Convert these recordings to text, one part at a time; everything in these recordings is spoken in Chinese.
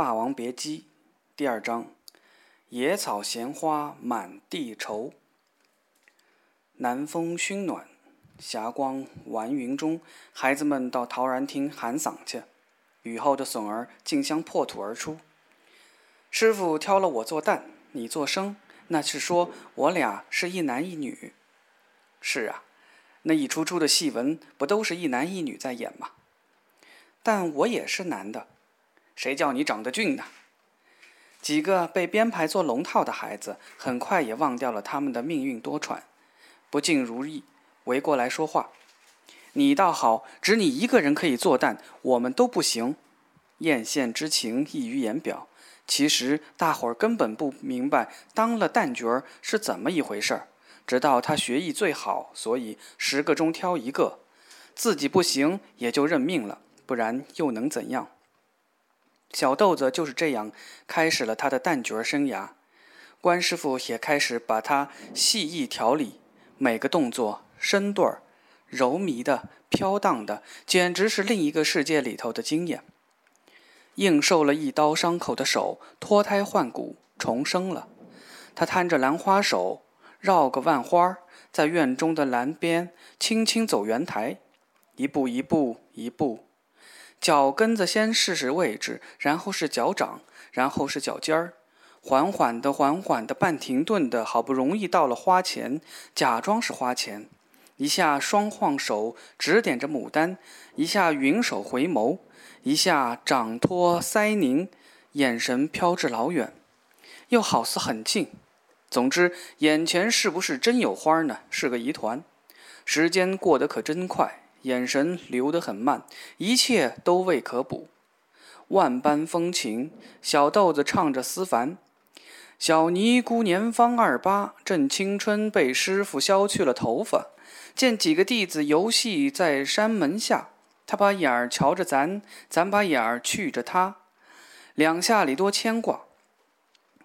霸王别姬》第二章：野草闲花满地愁。南风熏暖，霞光玩云中，孩子们到陶然厅喊嗓去。雨后的笋儿竞相破土而出。师傅挑了我做旦，你做生，那是说我俩是一男一女。是啊，那一出出的戏文不都是一男一女在演吗？但我也是男的。谁叫你长得俊呢？几个被编排做龙套的孩子，很快也忘掉了他们的命运多舛，不尽如意，围过来说话。你倒好，只你一个人可以做旦，我们都不行。艳羡之情溢于言表。其实大伙儿根本不明白当了旦角儿是怎么一回事儿。直到他学艺最好，所以十个中挑一个，自己不行也就认命了，不然又能怎样？小豆子就是这样开始了他的旦角生涯，关师傅也开始把他细意调理，每个动作身段儿柔靡的、飘荡的，简直是另一个世界里头的经验。硬受了一刀伤口的手脱胎换骨重生了，他摊着兰花手，绕个万花，在院中的栏边轻轻走圆台，一步一步一步。脚跟子先试试位置，然后是脚掌，然后是脚尖儿，缓缓的、缓缓的、半停顿的，好不容易到了花前，假装是花前，一下双晃手指点着牡丹，一下云手回眸，一下掌托腮凝，眼神飘至老远，又好似很近。总之，眼前是不是真有花呢？是个疑团。时间过得可真快。眼神流得很慢，一切都未可补。万般风情，小豆子唱着思凡。小尼姑年方二八，正青春，被师傅削去了头发。见几个弟子游戏在山门下，他把眼儿瞧着咱，咱把眼儿觑着他，两下里多牵挂。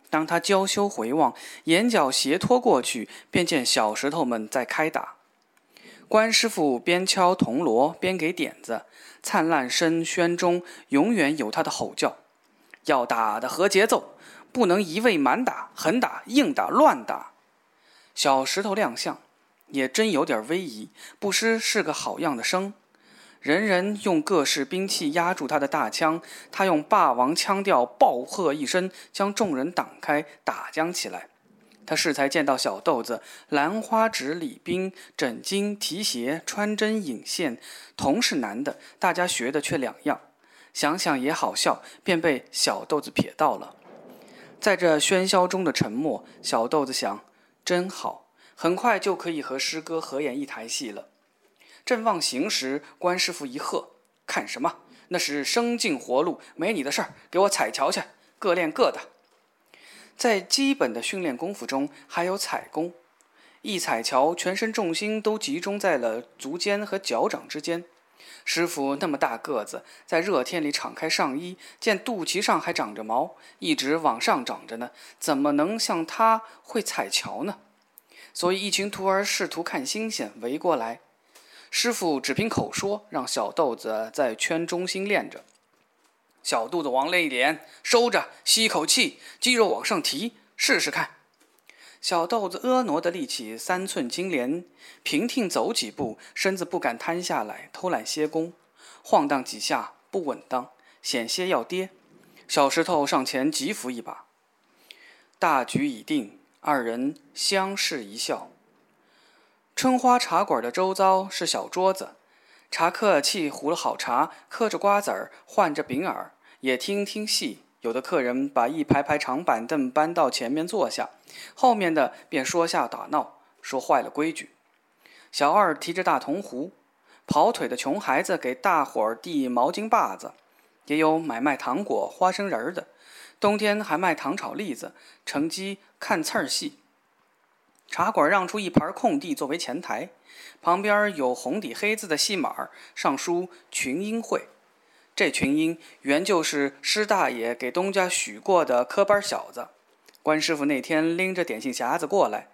当他娇羞回望，眼角斜拖过去，便见小石头们在开打。关师傅边敲铜锣边给点子，灿烂声喧中永远有他的吼叫：要打的合节奏，不能一味满打、狠打、硬打、乱打。小石头亮相，也真有点威仪，不失是个好样的生。人人用各式兵器压住他的大枪，他用霸王腔调暴喝一声，将众人挡开，打将起来。他适才见到小豆子，兰花指礼兵，枕巾提鞋，穿针引线，同是男的，大家学的却两样。想想也好笑，便被小豆子瞥到了。在这喧嚣中的沉默，小豆子想：真好，很快就可以和师哥合演一台戏了。正忘形时，关师傅一喝：“看什么？那是生劲活路，没你的事儿，给我踩桥去，各练各的。”在基本的训练功夫中，还有踩功。一踩桥，全身重心都集中在了足尖和脚掌之间。师傅那么大个子，在热天里敞开上衣，见肚脐上还长着毛，一直往上长着呢，怎么能像他会踩桥呢？所以一群徒儿试图看新鲜，围过来。师傅只凭口说，让小豆子在圈中心练着。小肚子往内一点，收着，吸一口气，肌肉往上提，试试看。小豆子婀娜的立起三寸金莲，平挺走几步，身子不敢瘫下来，偷懒歇功，晃荡几下不稳当，险些要跌。小石头上前急扶一把。大局已定，二人相视一笑。春花茶馆的周遭是小桌子，茶客沏壶了好茶，嗑着瓜子儿，换着饼饵。也听听戏，有的客人把一排排长板凳搬到前面坐下，后面的便说下打闹，说坏了规矩。小二提着大铜壶，跑腿的穷孩子给大伙儿递毛巾把子，也有买卖糖果、花生仁儿的，冬天还卖糖炒栗子，乘机看刺儿戏。茶馆让出一盘空地作为前台，旁边有红底黑字的戏码，上书“群英会”。这群鹰原就是师大爷给东家许过的科班小子。关师傅那天拎着点心匣子过来，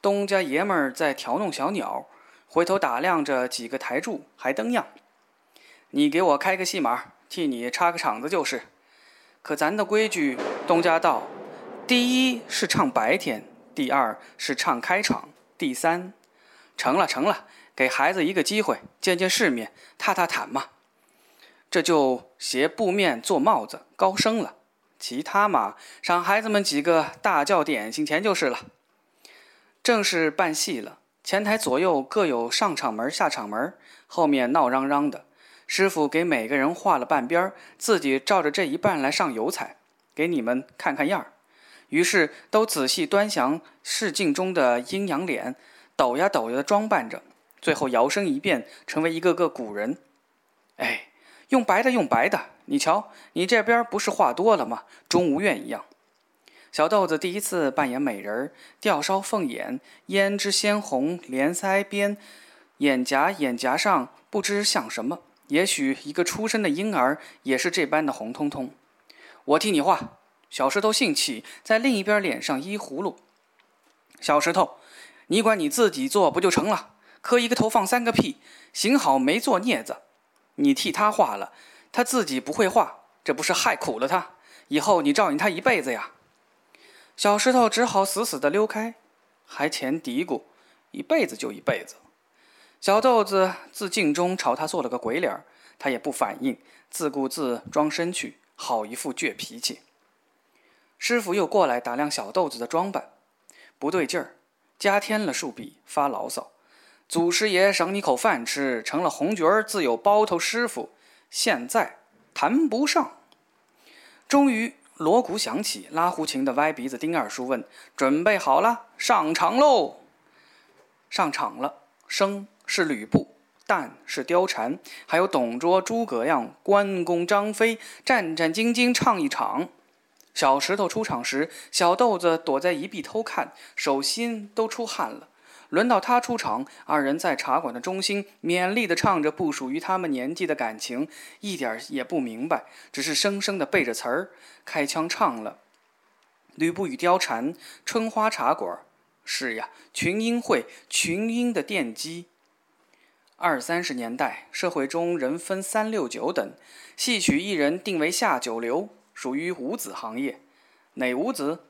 东家爷们儿在调弄小鸟，回头打量着几个台柱，还登样。你给我开个戏码，替你插个场子就是。可咱的规矩，东家道，第一是唱白天，第二是唱开场，第三，成了成了，给孩子一个机会，见见世面，踏踏毯嘛。这就携布面做帽子，高升了。其他嘛，赏孩子们几个大叫点心钱就是了。正是办戏了，前台左右各有上场门、下场门，后面闹嚷嚷的。师傅给每个人画了半边自己照着这一半来上油彩，给你们看看样儿。于是都仔细端详试镜中的阴阳脸，抖呀抖呀的装扮着，最后摇身一变，成为一个个古人。哎，用白的，用白的。你瞧，你这边不是话多了吗？钟无院一样。小豆子第一次扮演美人儿，吊梢凤眼，胭脂鲜红，连腮边，眼颊眼颊上不知像什么。也许一个出生的婴儿也是这般的红彤彤。我替你画。小石头兴起，在另一边脸上依葫芦。小石头，你管你自己做不就成了？磕一个头放三个屁，幸好没做镊子。你替他画了。他自己不会画，这不是害苦了他？以后你照应他一辈子呀！小石头只好死死地溜开，还前嘀咕：“一辈子就一辈子。”小豆子自镜中朝他做了个鬼脸，他也不反应，自顾自装身去，好一副倔脾气。师傅又过来打量小豆子的装扮，不对劲儿，加添了数笔，发牢骚：“祖师爷赏你口饭吃，成了红角儿，自有包头师傅。”现在谈不上。终于锣鼓响起，拉胡琴的歪鼻子丁二叔问：“准备好了，上场喽！”上场了，生是吕布，旦是貂蝉，还有董卓、诸葛亮、关公、张飞，战战兢兢唱一场。小石头出场时，小豆子躲在一壁偷看，手心都出汗了。轮到他出场，二人在茶馆的中心勉力地唱着不属于他们年纪的感情，一点也不明白，只是生生地背着词儿开腔唱了。吕布与貂蝉，春花茶馆，是呀，群英会，群英的奠基。二三十年代，社会中人分三六九等，戏曲艺人定为下九流，属于五子行业。哪五子？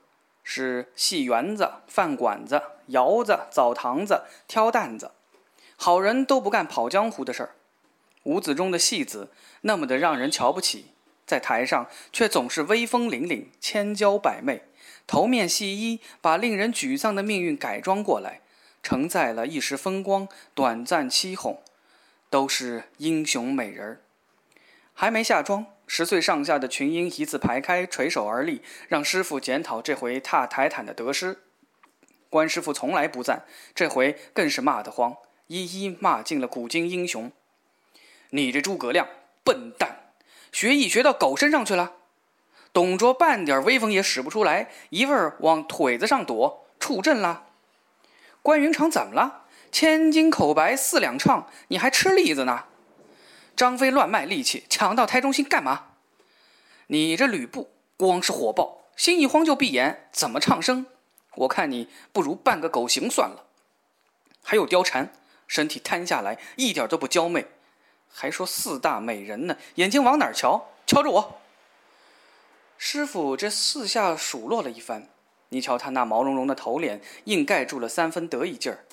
是戏园子、饭馆子、窑子、澡堂子、挑担子，好人都不干跑江湖的事儿。五子中的戏子那么的让人瞧不起，在台上却总是威风凛凛、千娇百媚。头面戏衣把令人沮丧的命运改装过来，承载了一时风光、短暂凄哄，都是英雄美人儿。还没下妆。十岁上下的群英一字排开，垂手而立，让师傅检讨这回踏台毯的得失。关师傅从来不赞，这回更是骂得慌，一一骂尽了古今英雄。你这诸葛亮，笨蛋，学艺学到狗身上去了。董卓半点威风也使不出来，一味儿往腿子上躲，触阵了。关云长怎么了？千金口白四两唱，你还吃栗子呢？张飞乱卖力气，抢到台中心干嘛？你这吕布光是火爆，心一慌就闭眼，怎么唱声？我看你不如扮个狗形算了。还有貂蝉，身体瘫下来，一点都不娇媚，还说四大美人呢，眼睛往哪儿瞧？瞧着我。师傅这四下数落了一番，你瞧他那毛茸茸的头脸，硬盖住了三分得意劲儿，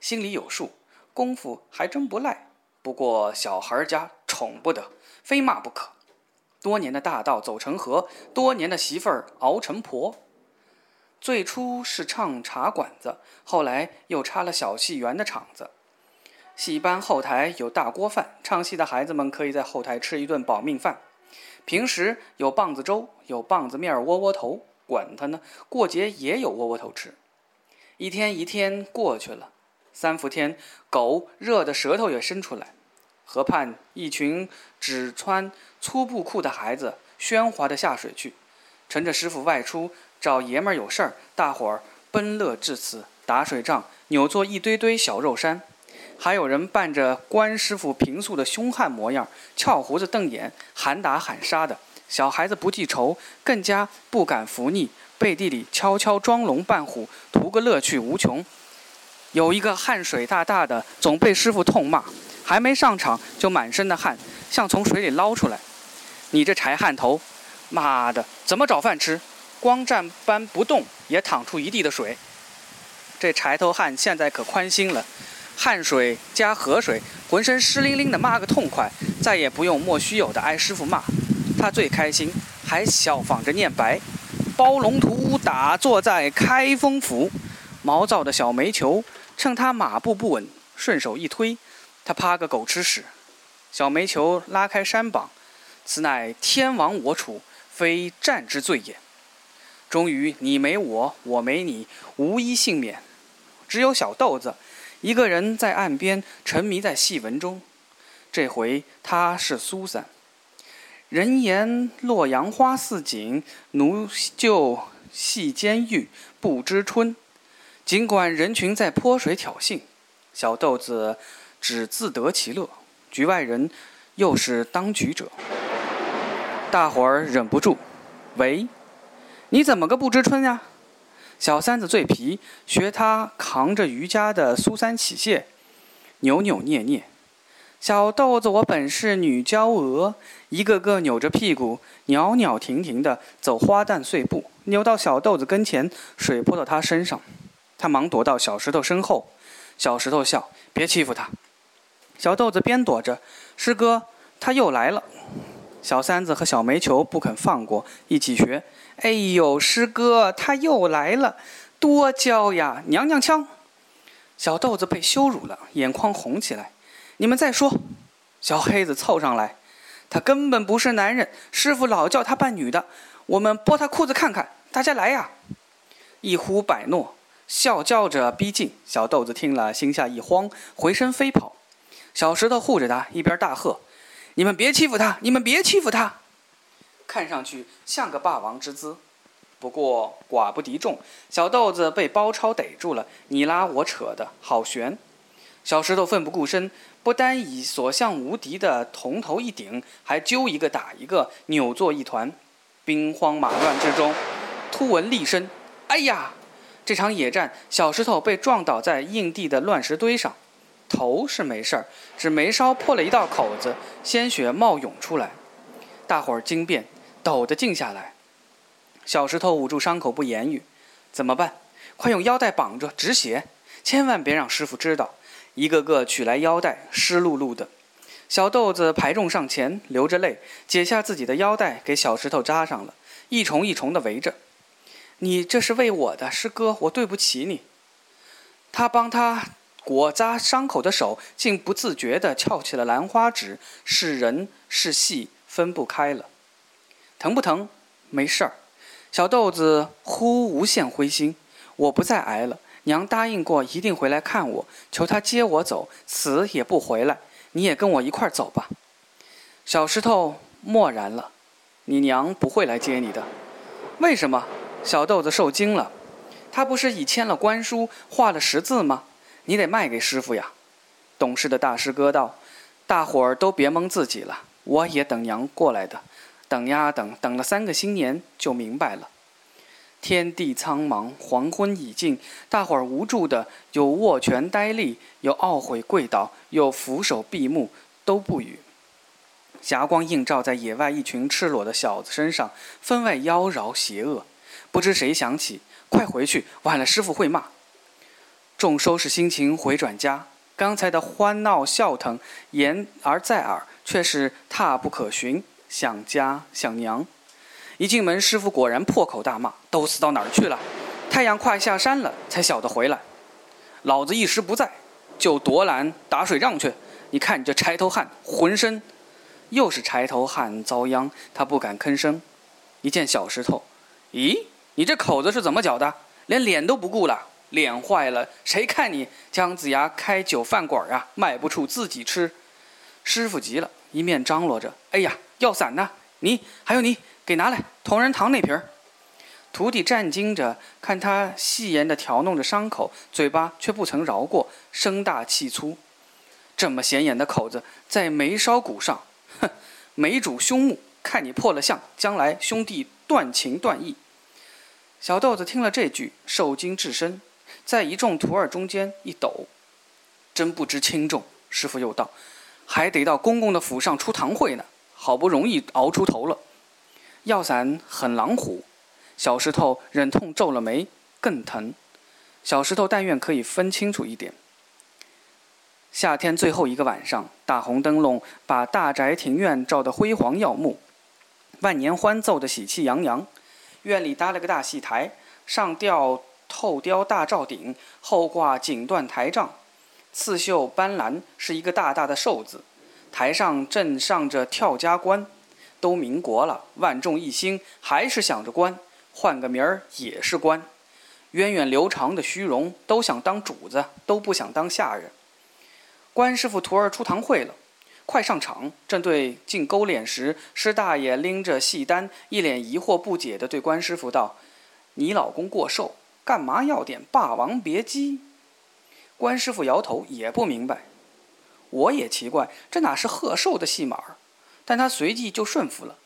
心里有数，功夫还真不赖。不过小孩家宠不得，非骂不可。多年的大道走成河，多年的媳妇儿熬成婆。最初是唱茶馆子，后来又插了小戏园的场子。戏班后台有大锅饭，唱戏的孩子们可以在后台吃一顿保命饭。平时有棒子粥，有棒子面窝窝头，管他呢。过节也有窝窝头吃。一天一天过去了，三伏天，狗热的舌头也伸出来。河畔，一群只穿粗布裤的孩子喧哗地下水去。趁着师傅外出找爷们儿有事儿，大伙儿奔乐至此，打水仗，扭作一堆堆小肉山。还有人扮着关师傅平素的凶悍模样，翘胡子瞪眼，喊打喊杀的。小孩子不记仇，更加不敢伏逆，背地里悄悄装龙扮虎，图个乐趣无穷。有一个汗水大大的，总被师傅痛骂。还没上场就满身的汗，像从水里捞出来。你这柴汗头，妈的，怎么找饭吃？光站班不动，也淌出一地的水。这柴头汉现在可宽心了，汗水加河水，浑身湿淋淋的，骂个痛快，再也不用莫须有的挨师傅骂。他最开心，还效仿着念白：“包龙图打坐在开封府。”毛躁的小煤球趁他马步不稳，顺手一推，他趴个狗吃屎。小煤球拉开山膀，此乃天亡我处，非战之罪也。终于你没我，我没你，无一幸免。只有小豆子一个人在岸边沉迷在戏文中。这回他是苏三。人言洛阳花似锦，奴就戏监狱不知春。尽管人群在泼水挑衅，小豆子只自得其乐。局外人又是当局者，大伙儿忍不住：“喂，你怎么个不知春呀？”小三子最皮，学他扛着瑜伽的苏三起谢，扭扭捏捏。小豆子，我本是女娇娥，一个个扭着屁股，袅袅婷婷的走花旦碎步，扭到小豆子跟前，水泼到他身上，他忙躲到小石头身后。小石头笑：“别欺负他。”小豆子边躲着：“师哥，他又来了。”小三子和小煤球不肯放过，一起学。哎呦，师哥，他又来了，多娇呀，娘娘腔！小豆子被羞辱了，眼眶红起来。你们再说。小黑子凑上来，他根本不是男人，师傅老叫他扮女的。我们剥他裤子看看，大家来呀！一呼百诺，笑叫着逼近。小豆子听了，心下一慌，回身飞跑。小石头护着他，一边大喝：“你们别欺负他！你们别欺负他！”看上去像个霸王之姿，不过寡不敌众。小豆子被包抄逮住了，你拉我扯的好悬。小石头奋不顾身，不单以所向无敌的铜头一顶，还揪一个打一个，扭作一团。兵荒马乱之中，突闻厉声，哎呀！这场野战，小石头被撞倒在硬地的乱石堆上，头是没事儿，只眉梢破了一道口子，鲜血冒涌出来。大伙儿惊变。抖得静下来，小石头捂住伤口不言语。怎么办？快用腰带绑着止血，千万别让师傅知道。一个个取来腰带，湿漉漉的。小豆子排众上前，流着泪解下自己的腰带，给小石头扎上了，一重一重的围着。你这是为我的，师哥，我对不起你。他帮他裹扎伤口的手，竟不自觉地翘起了兰花指，是人是戏分不开了。疼不疼？没事儿。小豆子忽无限灰心。我不再挨了。娘答应过，一定回来看我。求她接我走，死也不回来。你也跟我一块儿走吧。小石头默然了。你娘不会来接你的。为什么？小豆子受惊了。他不是已签了官书，画了十字吗？你得卖给师傅呀。懂事的大师哥道：“大伙儿都别蒙自己了。我也等娘过来的。”等呀等，等了三个新年，就明白了。天地苍茫，黄昏已尽，大伙儿无助的，有握拳呆立，有懊悔跪倒，有俯首闭目，都不语。霞光映照在野外一群赤裸的小子身上，分外妖娆邪恶。不知谁想起，快回去，晚了师傅会骂。众收拾心情回转家，刚才的欢闹笑腾，言而在耳，却是踏不可寻。想家想娘，一进门，师傅果然破口大骂：“都死到哪儿去了？太阳快下山了，才晓得回来。老子一时不在，就夺缆打水仗去。你看你这柴头汉，浑身又是柴头汉遭殃。他不敢吭声。一见小石头，咦，你这口子是怎么搅的？连脸都不顾了，脸坏了，谁看你姜子牙开酒饭馆啊，卖不出自己吃。师傅急了，一面张罗着：“哎呀！”药伞呢？你还有你，给拿来。同仁堂那瓶。徒弟战惊着，看他细言的调弄着伤口，嘴巴却不曾饶过，声大气粗。这么显眼的口子，在眉梢骨上，哼！眉主凶目，看你破了相，将来兄弟断情断义。小豆子听了这句，受惊至深，在一众徒儿中间一抖，真不知轻重。师傅又道：“还得到公公的府上出堂会呢。”好不容易熬出头了，药伞很狼虎。小石头忍痛皱了眉，更疼。小石头但愿可以分清楚一点。夏天最后一个晚上，大红灯笼把大宅庭院照得辉煌耀目，万年欢奏得喜气洋洋。院里搭了个大戏台，上吊透雕大罩顶，后挂锦缎台帐，刺绣斑斓，是一个大大的寿字。台上正上着跳家官，都民国了，万众一心，还是想着官。换个名儿也是官，源远流长的虚荣，都想当主子，都不想当下人。关师傅徒儿出堂会了，快上场！正对进勾脸时，施大爷拎着戏单，一脸疑惑不解地对关师傅道：“你老公过寿，干嘛要点《霸王别姬》？”关师傅摇头，也不明白。我也奇怪，这哪是贺寿的戏码？但他随即就顺服了，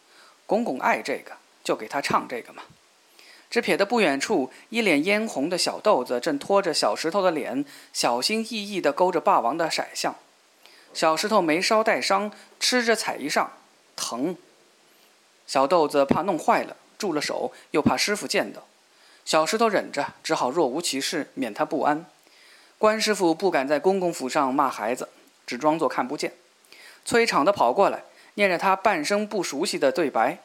公公爱这个，就给他唱这个嘛。只瞥得不远处，一脸嫣红的小豆子正拖着小石头的脸，小心翼翼地勾着霸王的骰相。小石头眉梢带伤，吃着彩衣裳，疼。小豆子怕弄坏了，住了手，又怕师傅见到。小石头忍着，只好若无其事，免他不安。关师傅不敢在公公府上骂孩子，只装作看不见。催场的跑过来，念着他半生不熟悉的对白：“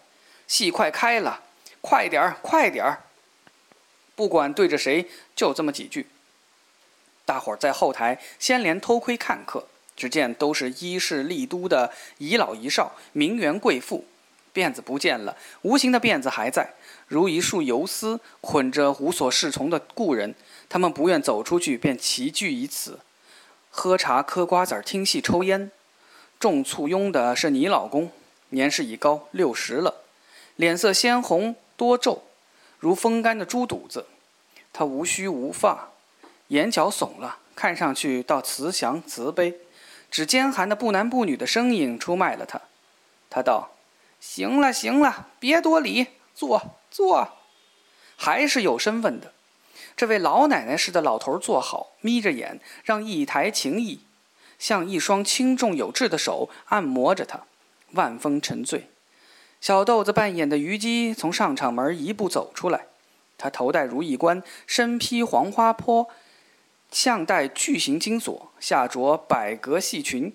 戏快开了。”快点儿，快点儿！不管对着谁，就这么几句。大伙儿在后台先连偷窥看客，只见都是衣饰丽都的遗老遗少、名媛贵妇，辫子不见了，无形的辫子还在，如一束游丝捆着无所适从的故人。他们不愿走出去，便齐聚于此，喝茶、嗑瓜子、听戏、抽烟。众簇拥的是你老公，年事已高，六十了，脸色鲜红。多皱，如风干的猪肚子。他无须无发，眼角耸了，看上去倒慈祥慈悲。只尖寒的不男不女的声音出卖了他。他道：“行了行了，别多礼，坐坐。”还是有身份的。这位老奶奶似的老头坐好，眯着眼，让一台情意，像一双轻重有致的手按摩着他，万分沉醉。小豆子扮演的虞姬从上场门一步走出来，她头戴如意冠，身披黄花坡，项戴巨型金锁，下着百格细裙。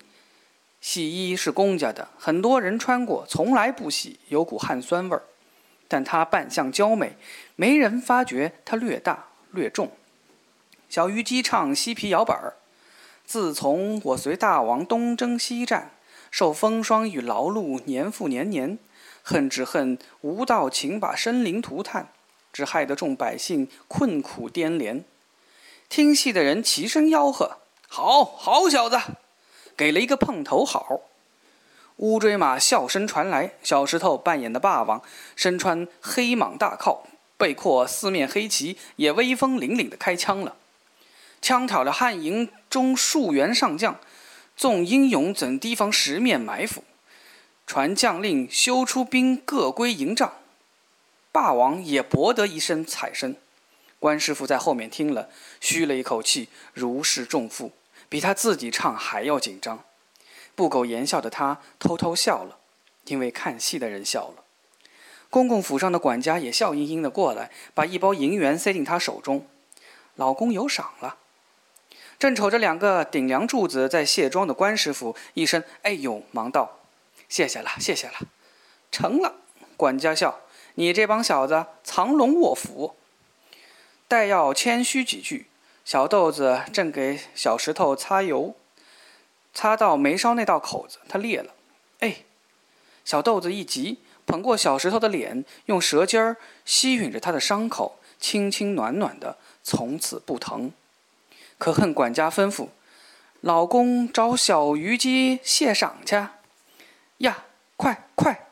戏衣是公家的，很多人穿过，从来不洗，有股汗酸味儿。但他扮相娇美，没人发觉他略大略重。小虞姬唱西皮摇板儿：“自从我随大王东征西战，受风霜与劳碌，年复年年。”恨只恨无道情把生灵涂炭，只害得众百姓困苦颠连。听戏的人齐声吆喝：“好好小子，给了一个碰头好！”乌骓马笑声传来，小石头扮演的霸王身穿黑蟒大靠，背阔四面黑旗，也威风凛凛的开枪了。枪挑了汉营中数员上将，纵英勇怎提防十面埋伏？传将令，休出兵，各归营帐。霸王也博得一声彩声。关师傅在后面听了，吁了一口气，如释重负，比他自己唱还要紧张。不苟言笑的他偷偷笑了，因为看戏的人笑了。公公府上的管家也笑盈盈的过来，把一包银元塞进他手中。老公有赏了。正瞅着两个顶梁柱子在卸妆的关师傅，一声“哎呦”，忙道。谢谢了，谢谢了，成了。管家笑：“你这帮小子藏龙卧虎。”待要谦虚几句，小豆子正给小石头擦油，擦到眉梢那道口子，它裂了。哎，小豆子一急，捧过小石头的脸，用舌尖儿吸吮着他的伤口，轻轻暖暖的，从此不疼。可恨管家吩咐：“老公找小虞姬谢赏去。”呀，快快！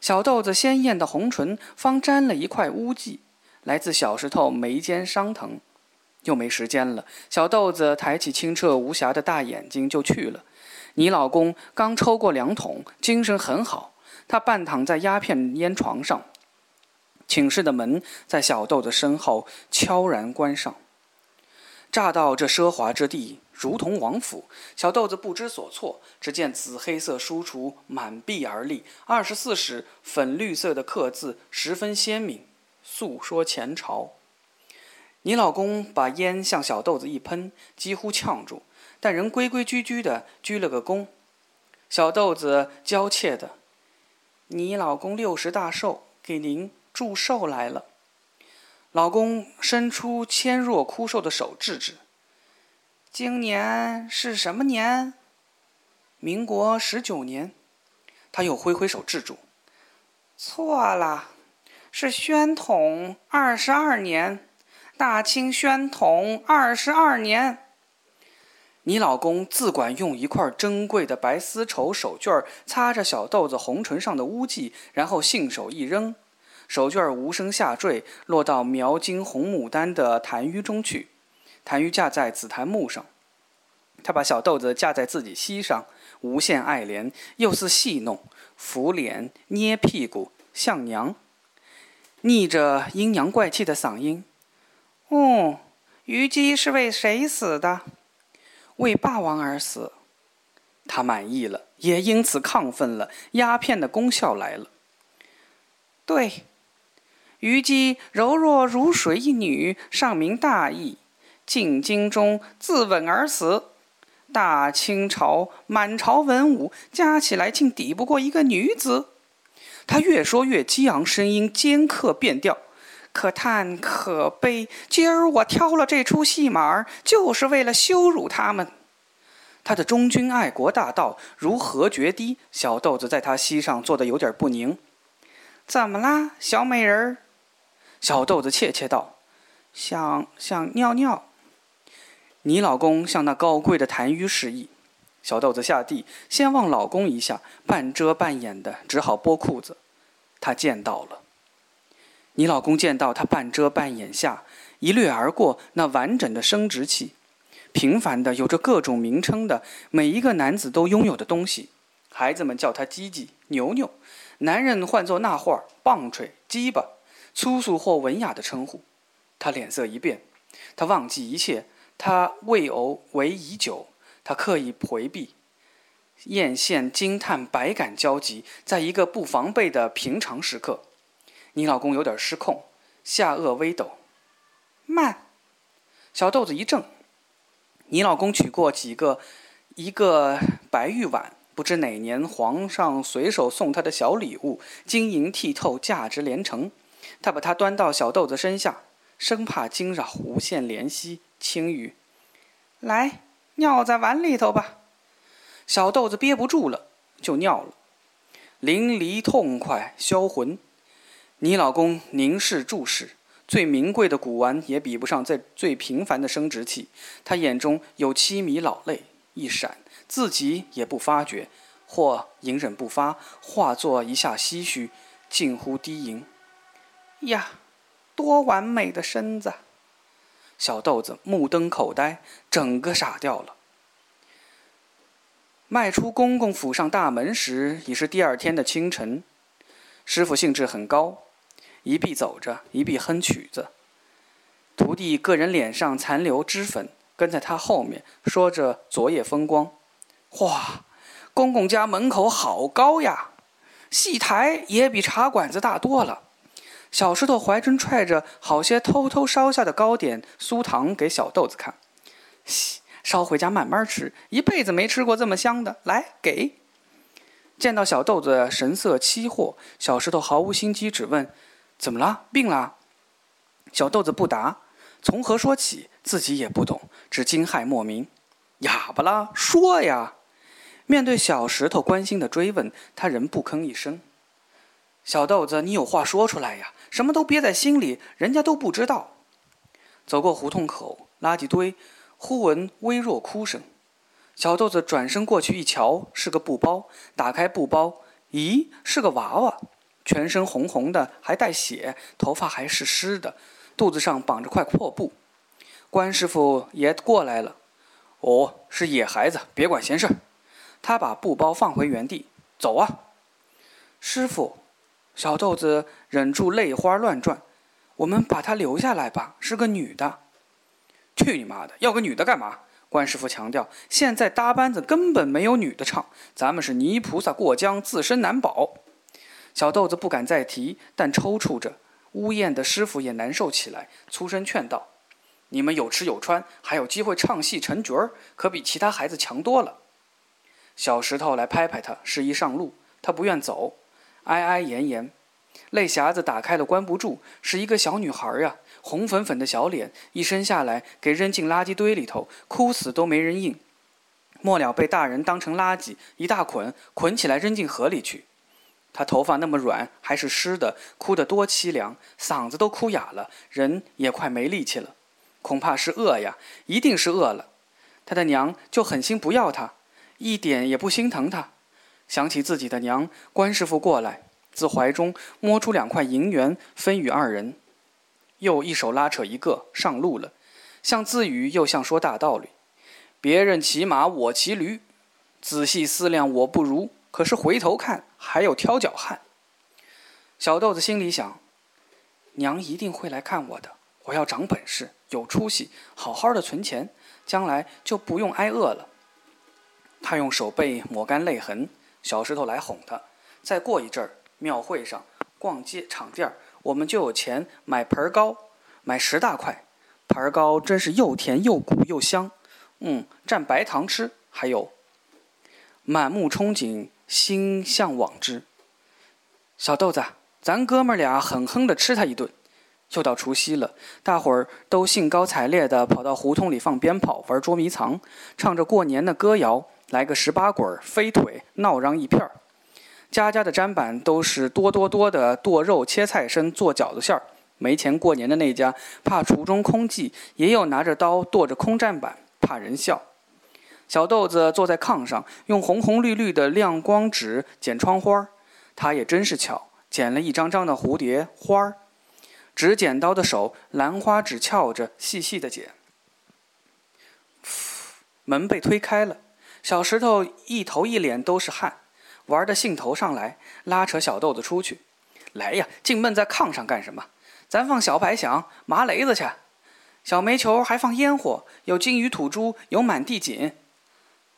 小豆子鲜艳的红唇方沾了一块污迹，来自小石头眉间伤疼，又没时间了。小豆子抬起清澈无瑕的大眼睛就去了。你老公刚抽过两桶，精神很好。他半躺在鸦片烟床上，寝室的门在小豆子身后悄然关上。乍到这奢华之地，如同王府。小豆子不知所措，只见紫黑色书橱满壁而立，二十四史粉绿色的刻字十分鲜明，诉说前朝。你老公把烟向小豆子一喷，几乎呛住，但仍规规矩矩的鞠了个躬。小豆子娇怯的：“你老公六十大寿，给您祝寿来了。”老公伸出纤弱枯瘦的手，制止。今年是什么年？民国十九年。他又挥挥手制住。错了，是宣统二十二年，大清宣统二十二年。你老公自管用一块珍贵的白丝绸手绢擦着小豆子红唇上的污迹，然后信手一扔。手绢无声下坠，落到描金红牡丹的檀纡中去。檀纡架在紫檀木上，他把小豆子架在自己膝上，无限爱怜，又似戏弄，抚脸、捏屁股，像娘。逆着阴阳怪气的嗓音：“哦，虞姬是为谁死的？为霸王而死。他满意了，也因此亢奋了，鸦片的功效来了。对。”虞姬柔弱如水一女，上明大义，进京中自刎而死。大清朝满朝文武加起来，竟抵不过一个女子。他越说越激昂，声音尖刻变调。可叹可悲，今儿我挑了这出戏码，就是为了羞辱他们。他的忠君爱国大道如何决堤？小豆子在他膝上坐得有点不宁。怎么啦，小美人儿？小豆子怯怯道：“想想尿尿。”你老公向那高贵的痰盂示意。小豆子下地，先望老公一下，半遮半掩的，只好剥裤子。他见到了。你老公见到他半遮半掩下，一掠而过那完整的生殖器，平凡的有着各种名称的每一个男子都拥有的东西。孩子们叫他鸡鸡、牛牛，男人唤作那画棒槌、鸡巴。粗俗或文雅的称呼，他脸色一变，他忘记一切，他未偶为已久，他刻意回避，艳羡、惊叹、百感交集，在一个不防备的平常时刻，你老公有点失控，下颚微抖，慢，小豆子一怔，你老公取过几个，一个白玉碗，不知哪年皇上随手送他的小礼物，晶莹剔透，价值连城。他把它端到小豆子身下，生怕惊扰，无限怜惜，轻语：“来，尿在碗里头吧。”小豆子憋不住了，就尿了，淋漓痛快，销魂。你老公凝视注视，最名贵的古玩也比不上这最平凡的生殖器。他眼中有凄迷老泪一闪，自己也不发觉，或隐忍不发，化作一下唏嘘，近乎低吟。呀，多完美的身子！小豆子目瞪口呆，整个傻掉了。迈出公公府上大门时，已是第二天的清晨。师傅兴致很高，一臂走着，一臂哼曲子。徒弟个人脸上残留脂粉，跟在他后面说着昨夜风光。哇，公公家门口好高呀！戏台也比茶馆子大多了。小石头怀中揣着好些偷偷烧下的糕点酥糖给小豆子看，嘘，捎回家慢慢吃，一辈子没吃过这么香的。来，给。见到小豆子神色凄惑，小石头毫无心机，只问：“怎么了？病了？”小豆子不答，从何说起，自己也不懂，只惊骇莫名。哑巴了？说呀！面对小石头关心的追问，他仍不吭一声。小豆子，你有话说出来呀！什么都憋在心里，人家都不知道。走过胡同口垃圾堆，忽闻微弱哭声。小豆子转身过去一瞧，是个布包。打开布包，咦，是个娃娃，全身红红的，还带血，头发还是湿的，肚子上绑着块破布。关师傅也过来了。哦，是野孩子，别管闲事儿。他把布包放回原地，走啊，师傅。小豆子忍住泪花乱转，我们把她留下来吧，是个女的。去你妈的！要个女的干嘛？关师傅强调，现在搭班子根本没有女的唱，咱们是泥菩萨过江，自身难保。小豆子不敢再提，但抽搐着。呜咽的师傅也难受起来，粗声劝道：“你们有吃有穿，还有机会唱戏成角儿，可比其他孩子强多了。”小石头来拍拍他，示意上路。他不愿走，哀哀言言，泪匣子打开了关不住，是一个小女孩呀。红粉粉的小脸，一生下来给扔进垃圾堆里头，哭死都没人应。末了被大人当成垃圾，一大捆捆起来扔进河里去。她头发那么软，还是湿的，哭得多凄凉，嗓子都哭哑了，人也快没力气了。恐怕是饿呀，一定是饿了。她的娘就狠心不要她，一点也不心疼她。想起自己的娘，关师傅过来，自怀中摸出两块银元，分与二人。又一手拉扯一个上路了，像自语又像说大道理。别人骑马，我骑驴。仔细思量，我不如。可是回头看，还有挑脚汉。小豆子心里想：娘一定会来看我的。我要长本事，有出息，好好的存钱，将来就不用挨饿了。他用手背抹干泪痕。小石头来哄他：再过一阵儿，庙会上逛街场店儿。我们就有钱买盆糕，买十大块，盆糕真是又甜又鼓又香，嗯，蘸白糖吃。还有，满目憧憬，心向往之。小豆子，咱哥们俩狠狠地吃他一顿。又到除夕了，大伙儿都兴高采烈地跑到胡同里放鞭炮、玩捉迷藏，唱着过年的歌谣，来个十八滚、飞腿，闹嚷一片儿。家家的砧板都是多多多的剁肉、切菜身、做饺子馅儿。没钱过年的那家，怕橱中空寂，也有拿着刀剁着空砧板，怕人笑。小豆子坐在炕上，用红红绿绿的亮光纸剪窗花儿。他也真是巧，剪了一张张的蝴蝶花儿。纸剪刀的手，兰花指翘着，细细的剪。门被推开了，小石头一头一脸都是汗。玩的兴头上来，拉扯小豆子出去。来呀，净闷在炕上干什么？咱放小白响、麻雷子去。小煤球还放烟火，有金鱼吐珠，有满地锦。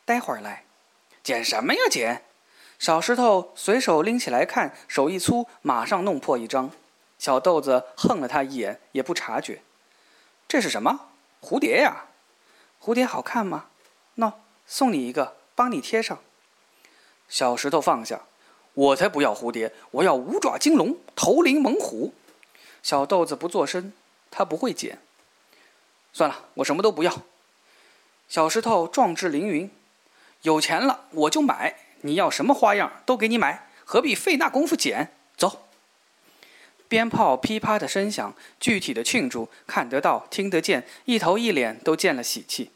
待会儿来，捡什么呀？捡！小石头随手拎起来看，手一粗，马上弄破一张。小豆子横了他一眼，也不察觉。这是什么？蝴蝶呀？蝴蝶好看吗？喏，送你一个，帮你贴上。小石头放下，我才不要蝴蝶，我要五爪金龙，头领猛虎。小豆子不作声，他不会捡。算了，我什么都不要。小石头壮志凌云，有钱了我就买，你要什么花样都给你买，何必费那功夫捡？走。鞭炮噼啪的声响，具体的庆祝看得到、听得见，一头一脸都见了喜气。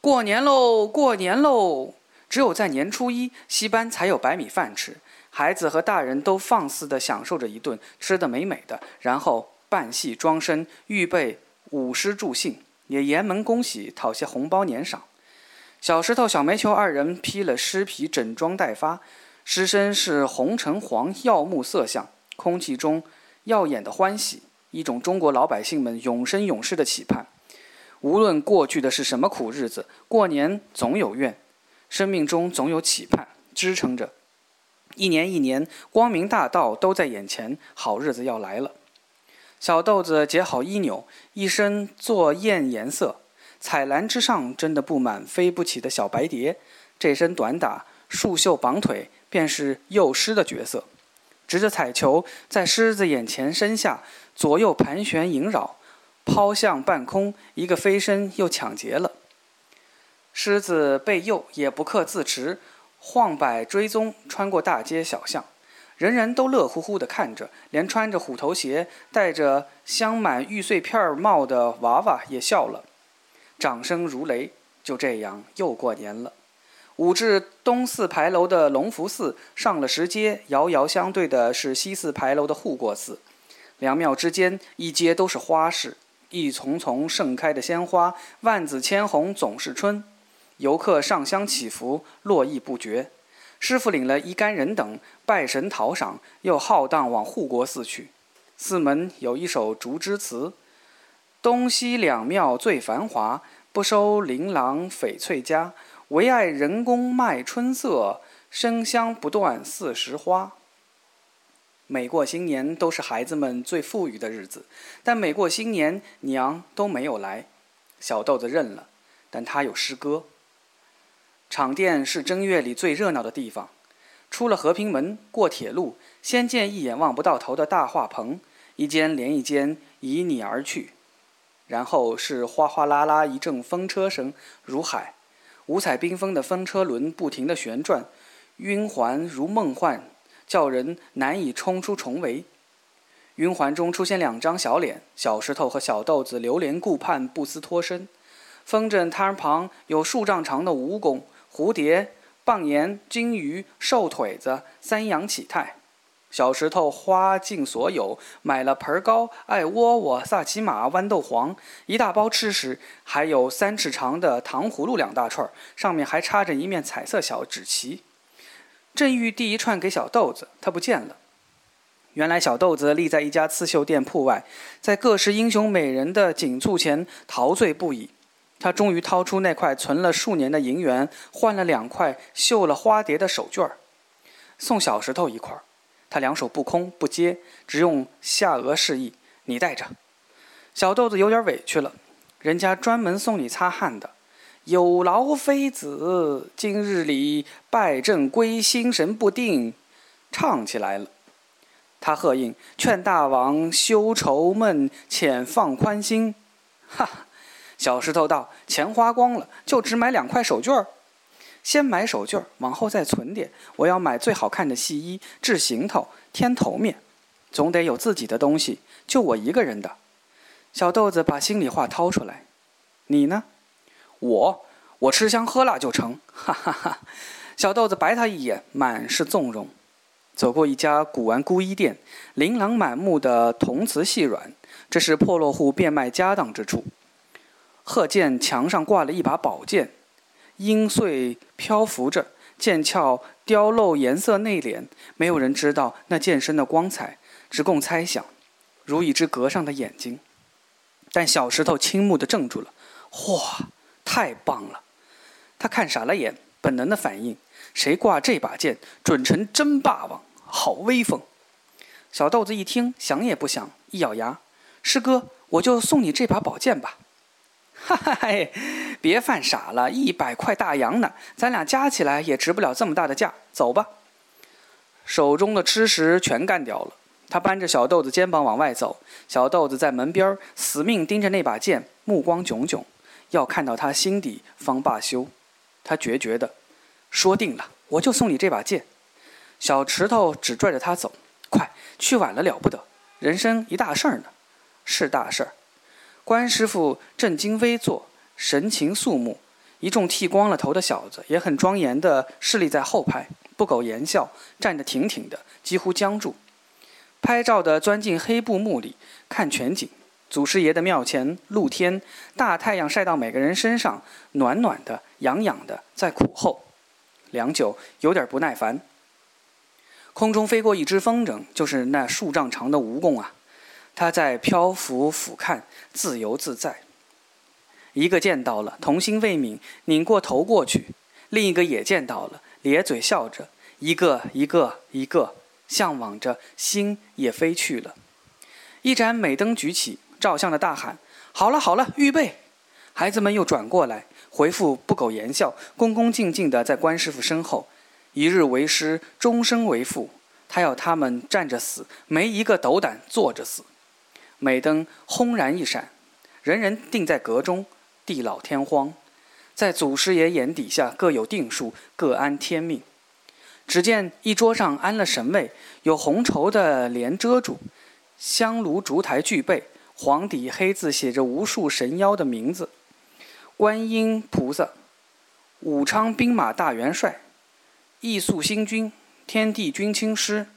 过年喽，过年喽！只有在年初一，戏班才有白米饭吃，孩子和大人都放肆地享受着一顿，吃得美美的，然后扮戏装身，预备舞狮助兴，也言门恭喜，讨些红包年赏。小石头、小煤球二人披了狮皮，整装待发，狮身是红橙黄耀目色相，空气中耀眼的欢喜，一种中国老百姓们永生永世的期盼。无论过去的是什么苦日子，过年总有怨。生命中总有期盼支撑着，一年一年，光明大道都在眼前，好日子要来了。小豆子结好衣纽，一身做艳颜色，彩篮之上真的布满飞不起的小白蝶。这身短打，束袖绑腿，便是幼狮的角色，执着彩球在狮子眼前身下左右盘旋萦绕，抛向半空，一个飞身又抢劫了。狮子被诱也不克自持，晃摆追踪，穿过大街小巷，人人都乐乎乎地看着，连穿着虎头鞋、戴着镶满玉碎片帽的娃娃也笑了，掌声如雷。就这样又过年了。五至东四牌楼的隆福寺上了石阶，遥遥相对的是西四牌楼的护国寺，两庙之间一街都是花市，一丛丛盛开的鲜花，万紫千红总是春。游客上香祈福，络绎不绝。师傅领了一干人等拜神讨赏，又浩荡往护国寺去。寺门有一首竹枝词：“东西两庙最繁华，不收琳琅翡翠家，唯爱人工卖春色，生香不断四时花。每过新年都是孩子们最富裕的日子，但每过新年娘都没有来。小豆子认了，但他有诗歌。场店是正月里最热闹的地方。出了和平门，过铁路，先见一眼望不到头的大画棚，一间连一间以你而去，然后是哗哗啦啦一阵风车声如海，五彩缤纷的风车轮不停地旋转，晕环如梦幻。叫人难以冲出重围。晕环中出现两张小脸，小石头和小豆子流连顾盼，不思脱身。风筝摊旁有数丈长的蜈蚣、蝴蝶、蚌岩、金鱼、瘦腿子、三羊乞泰。小石头花尽所有，买了盆糕、艾窝窝、萨琪玛、豌豆黄，一大包吃食，还有三尺长的糖葫芦两大串，上面还插着一面彩色小纸旗。正欲递一串给小豆子，他不见了。原来小豆子立在一家刺绣店铺外，在各式英雄美人的锦簇前陶醉不已。他终于掏出那块存了数年的银元，换了两块绣了花蝶的手绢儿，送小石头一块儿。他两手不空，不接，只用下颚示意：“你带着。”小豆子有点委屈了，人家专门送你擦汗的。有劳妃子，今日里拜正归，心神不定，唱起来了。他喝应，劝大王休愁闷，且放宽心。哈，小石头道：“钱花光了，就只买两块手绢儿。先买手绢儿，往后再存点。我要买最好看的戏衣，制行头，添头面，总得有自己的东西。就我一个人的。”小豆子把心里话掏出来：“你呢？”我我吃香喝辣就成，哈哈哈！小豆子白他一眼，满是纵容。走过一家古玩孤衣店，琳琅满目的铜瓷细软，这是破落户变卖家当之处。鹤剑墙上挂了一把宝剑，阴碎漂浮着，剑鞘雕镂颜色内敛，没有人知道那剑身的光彩，只供猜想，如一只阁上的眼睛。但小石头倾目的怔住了，哇！太棒了！他看傻了眼，本能的反应：谁挂这把剑，准成真霸王，好威风！小豆子一听，想也不想，一咬牙：“师哥，我就送你这把宝剑吧。”哈哈嘿，别犯傻了，一百块大洋呢，咱俩加起来也值不了这么大的价。走吧。手中的吃食全干掉了，他搬着小豆子肩膀往外走。小豆子在门边死命盯着那把剑，目光炯炯。要看到他心底方罢休，他决绝的说定了，我就送你这把剑。小石头只拽着他走，快去晚了了不得，人生一大事儿呢，是大事儿。关师傅正襟危坐，神情肃穆，一众剃光了头的小子也很庄严的侍立在后排，不苟言笑，站得挺挺的，几乎僵住。拍照的钻进黑布幕里看全景。祖师爷的庙前，露天，大太阳晒到每个人身上，暖暖的，痒痒的，在苦候。良久，有点不耐烦。空中飞过一只风筝，就是那数丈长的蜈蚣啊，他在漂浮俯瞰，自由自在。一个见到了，童心未泯，拧过头过去；另一个也见到了，咧嘴笑着。一个一个一个，向往着，心也飞去了。一盏美灯举起。照相的大喊：“好了好了，预备！”孩子们又转过来回复，不苟言笑，恭恭敬敬地在关师傅身后。一日为师，终身为父。他要他们站着死，没一个斗胆坐着死。美灯轰然一闪，人人定在阁中，地老天荒。在祖师爷眼底下各有定数，各安天命。只见一桌上安了神位，有红绸的帘遮住，香炉烛台俱备。黄底黑字写着无数神妖的名字：观音菩萨、武昌兵马大元帅、义肃星君、天地君亲师、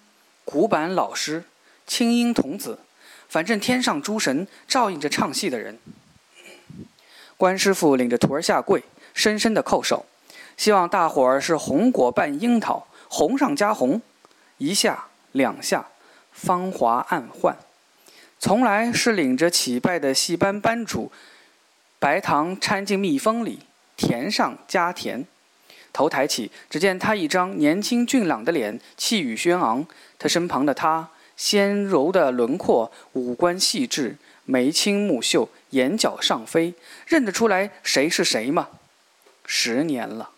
古板老师、青音童子，反正天上诸神照应着唱戏的人。关师傅领着徒儿下跪，深深的叩首，希望大伙儿是红果伴樱桃，红上加红，一下两下，芳华暗换。从来是领着乞拜的戏班班主，白糖掺进蜜蜂里，甜上加甜。头抬起，只见他一张年轻俊朗的脸，气宇轩昂。他身旁的他，纤柔的轮廓，五官细致，眉清目秀，眼角上飞，认得出来谁是谁吗？十年了。